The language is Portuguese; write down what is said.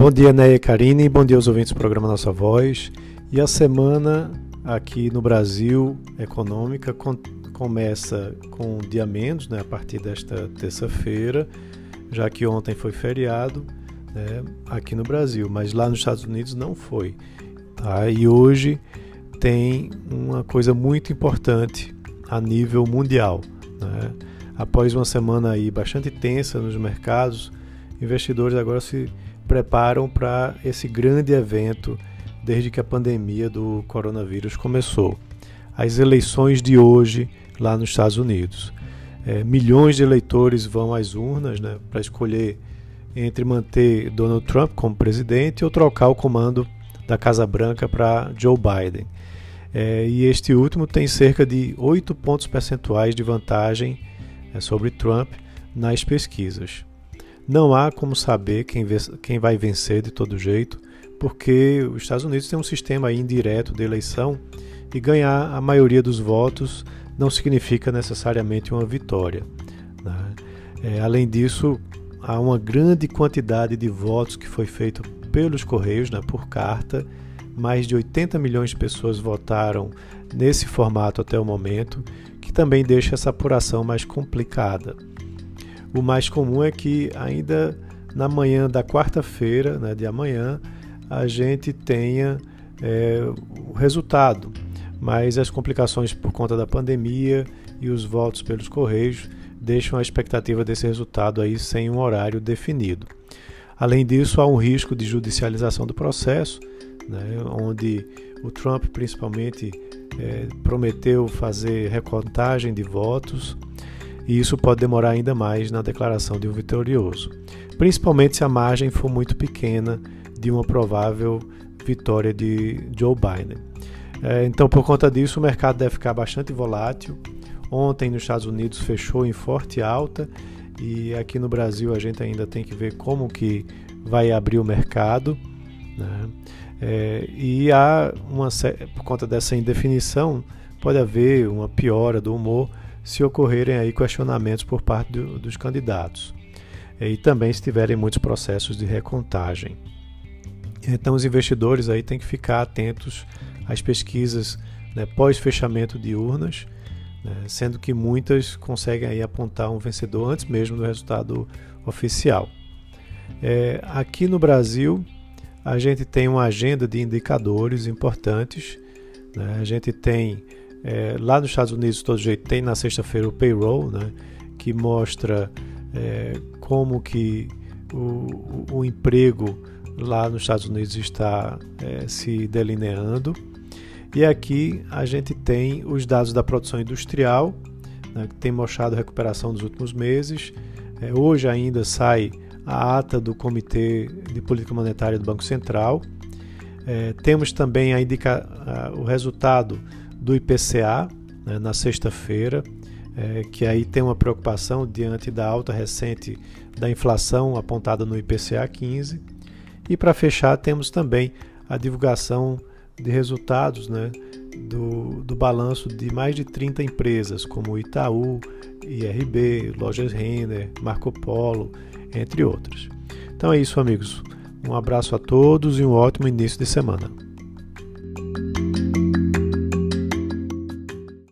Bom dia, Neia e Karine, bom dia aos ouvintes do programa Nossa Voz. E a semana aqui no Brasil econômica com, começa com um dia menos, né, a partir desta terça-feira, já que ontem foi feriado né, aqui no Brasil, mas lá nos Estados Unidos não foi. Tá? E hoje tem uma coisa muito importante a nível mundial. Né? Após uma semana aí bastante tensa nos mercados, investidores agora se preparam para esse grande evento desde que a pandemia do coronavírus começou. As eleições de hoje lá nos Estados Unidos. É, milhões de eleitores vão às urnas né, para escolher entre manter Donald Trump como presidente ou trocar o comando da Casa Branca para Joe Biden. É, e este último tem cerca de 8 pontos percentuais de vantagem é, sobre Trump nas pesquisas. Não há como saber quem, quem vai vencer de todo jeito, porque os Estados Unidos têm um sistema indireto de eleição e ganhar a maioria dos votos não significa necessariamente uma vitória. Né? É, além disso, há uma grande quantidade de votos que foi feito pelos Correios, né, por carta. Mais de 80 milhões de pessoas votaram nesse formato até o momento, que também deixa essa apuração mais complicada. O mais comum é que ainda na manhã da quarta-feira, né, de amanhã, a gente tenha é, o resultado, mas as complicações por conta da pandemia e os votos pelos correios deixam a expectativa desse resultado aí sem um horário definido. Além disso, há um risco de judicialização do processo, né, onde o Trump principalmente é, prometeu fazer recontagem de votos e isso pode demorar ainda mais na declaração de um vitorioso, principalmente se a margem for muito pequena de uma provável vitória de Joe Biden. É, então, por conta disso, o mercado deve ficar bastante volátil. Ontem, nos Estados Unidos, fechou em forte alta e aqui no Brasil a gente ainda tem que ver como que vai abrir o mercado. Né? É, e há uma, por conta dessa indefinição, pode haver uma piora do humor se ocorrerem aí questionamentos por parte do, dos candidatos e também se tiverem muitos processos de recontagem. Então os investidores aí têm que ficar atentos às pesquisas né, pós-fechamento de urnas, né, sendo que muitas conseguem aí apontar um vencedor antes mesmo do resultado oficial. É, aqui no Brasil a gente tem uma agenda de indicadores importantes. Né, a gente tem é, lá nos Estados Unidos, todo jeito, tem na sexta-feira o payroll, né, que mostra é, como que o, o, emprego lá nos Estados Unidos está é, se delineando. E aqui a gente tem os dados da produção industrial, né, que tem mostrado recuperação dos últimos meses. É, hoje ainda sai a ata do Comitê de Política Monetária do Banco Central. É, temos também a indica, a, o resultado do IPCA né, na sexta-feira, é, que aí tem uma preocupação diante da alta recente da inflação apontada no IPCA 15. E para fechar, temos também a divulgação de resultados né, do, do balanço de mais de 30 empresas, como Itaú, IRB, Lojas Renner, Marco Polo, entre outras. Então é isso, amigos. Um abraço a todos e um ótimo início de semana.